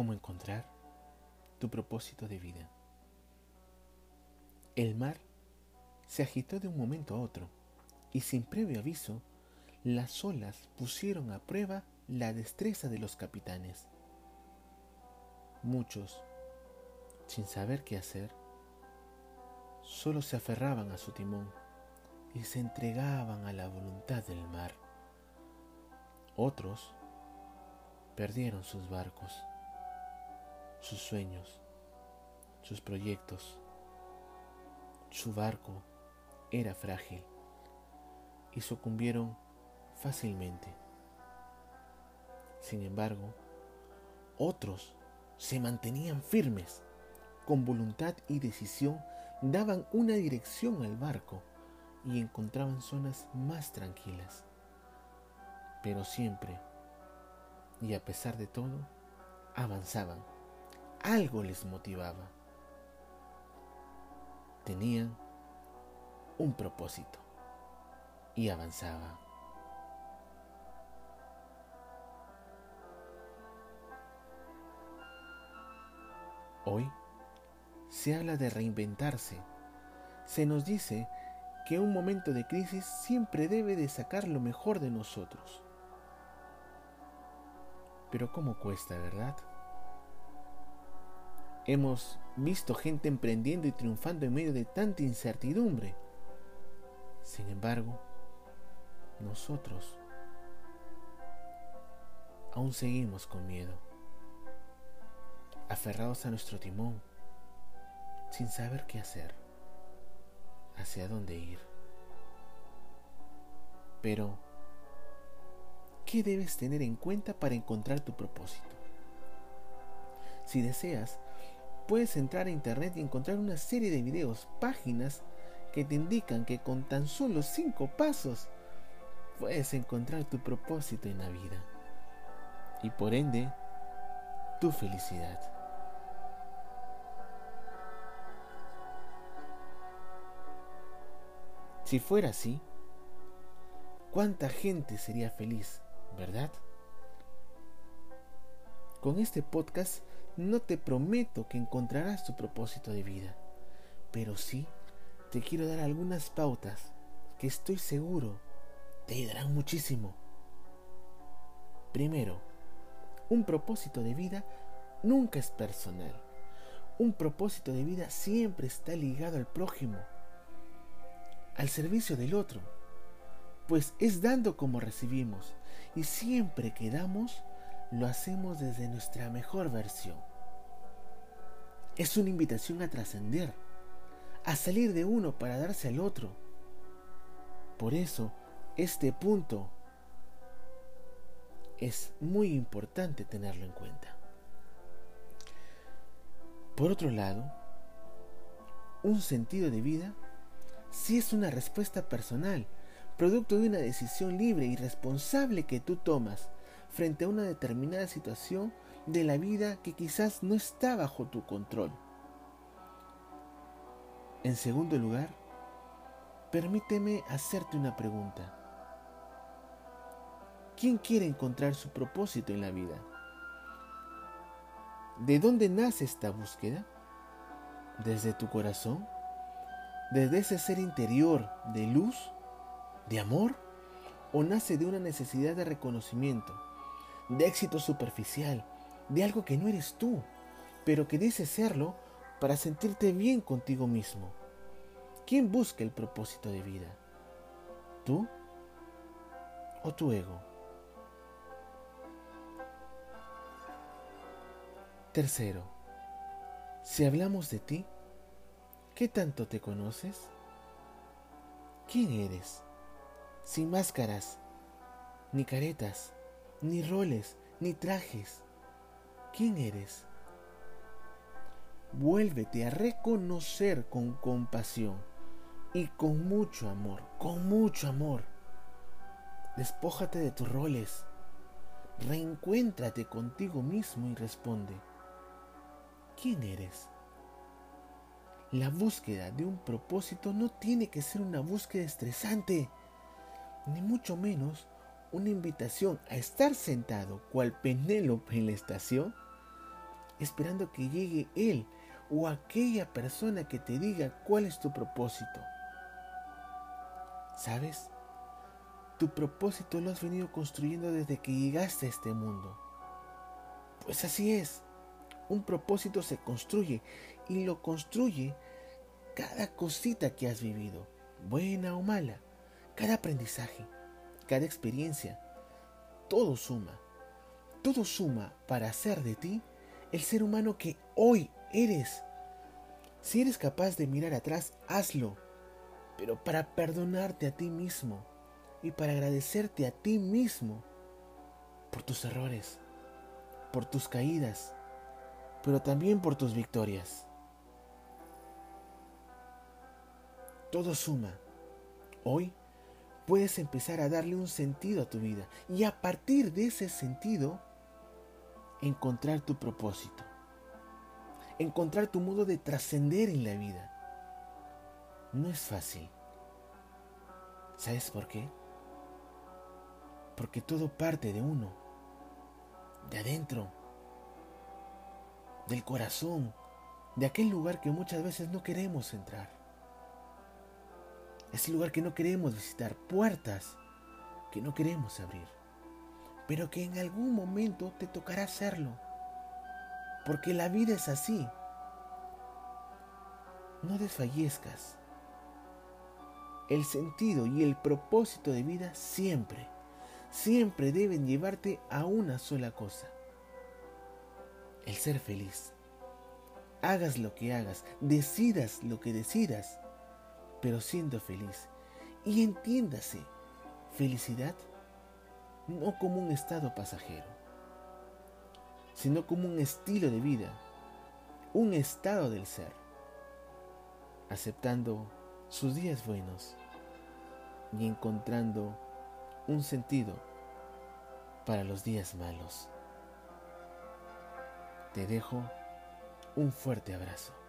cómo encontrar tu propósito de vida. El mar se agitó de un momento a otro y sin previo aviso, las olas pusieron a prueba la destreza de los capitanes. Muchos, sin saber qué hacer, solo se aferraban a su timón y se entregaban a la voluntad del mar. Otros perdieron sus barcos, sus sueños, sus proyectos. Su barco era frágil y sucumbieron fácilmente. Sin embargo, otros se mantenían firmes, con voluntad y decisión daban una dirección al barco y encontraban zonas más tranquilas. Pero siempre, y a pesar de todo, avanzaban. Algo les motivaba. Tenían un propósito y avanzaba. Hoy se habla de reinventarse. Se nos dice que un momento de crisis siempre debe de sacar lo mejor de nosotros. Pero ¿cómo cuesta, verdad? Hemos visto gente emprendiendo y triunfando en medio de tanta incertidumbre. Sin embargo, nosotros aún seguimos con miedo, aferrados a nuestro timón, sin saber qué hacer, hacia dónde ir. Pero, ¿qué debes tener en cuenta para encontrar tu propósito? Si deseas, puedes entrar a internet y encontrar una serie de videos, páginas que te indican que con tan solo cinco pasos puedes encontrar tu propósito en la vida y por ende tu felicidad. Si fuera así, ¿cuánta gente sería feliz, verdad? Con este podcast no te prometo que encontrarás tu propósito de vida, pero sí te quiero dar algunas pautas que estoy seguro te ayudarán muchísimo. Primero, un propósito de vida nunca es personal. Un propósito de vida siempre está ligado al prójimo, al servicio del otro, pues es dando como recibimos y siempre que damos, lo hacemos desde nuestra mejor versión. Es una invitación a trascender a salir de uno para darse al otro. Por eso, este punto es muy importante tenerlo en cuenta. Por otro lado, un sentido de vida sí es una respuesta personal, producto de una decisión libre y responsable que tú tomas frente a una determinada situación de la vida que quizás no está bajo tu control. En segundo lugar, permíteme hacerte una pregunta. ¿Quién quiere encontrar su propósito en la vida? ¿De dónde nace esta búsqueda? ¿Desde tu corazón? ¿Desde ese ser interior de luz, de amor? ¿O nace de una necesidad de reconocimiento, de éxito superficial, de algo que no eres tú, pero que dices serlo para sentirte bien contigo mismo. ¿Quién busca el propósito de vida? ¿Tú o tu ego? Tercero, si hablamos de ti, ¿qué tanto te conoces? ¿Quién eres? Sin máscaras, ni caretas, ni roles, ni trajes. ¿Quién eres? vuélvete a reconocer con compasión y con mucho amor, con mucho amor. Despójate de tus roles, reencuéntrate contigo mismo y responde, ¿quién eres? La búsqueda de un propósito no tiene que ser una búsqueda estresante, ni mucho menos una invitación a estar sentado cual Penélope en la estación esperando que llegue Él o aquella persona que te diga cuál es tu propósito. ¿Sabes? Tu propósito lo has venido construyendo desde que llegaste a este mundo. Pues así es. Un propósito se construye y lo construye cada cosita que has vivido, buena o mala, cada aprendizaje, cada experiencia. Todo suma. Todo suma para hacer de ti el ser humano que hoy eres. Si eres capaz de mirar atrás, hazlo, pero para perdonarte a ti mismo y para agradecerte a ti mismo por tus errores, por tus caídas, pero también por tus victorias. Todo suma. Hoy puedes empezar a darle un sentido a tu vida y a partir de ese sentido encontrar tu propósito, encontrar tu modo de trascender en la vida. No es fácil. ¿Sabes por qué? Porque todo parte de uno, de adentro, del corazón, de aquel lugar que muchas veces no queremos entrar. Ese lugar que no queremos visitar, puertas que no queremos abrir, pero que en algún momento te tocará hacerlo, porque la vida es así. No desfallezcas. El sentido y el propósito de vida siempre siempre deben llevarte a una sola cosa, el ser feliz. Hagas lo que hagas, decidas lo que decidas, pero siendo feliz. Y entiéndase, felicidad no como un estado pasajero, sino como un estilo de vida, un estado del ser, aceptando sus días buenos y encontrando un sentido para los días malos. Te dejo un fuerte abrazo.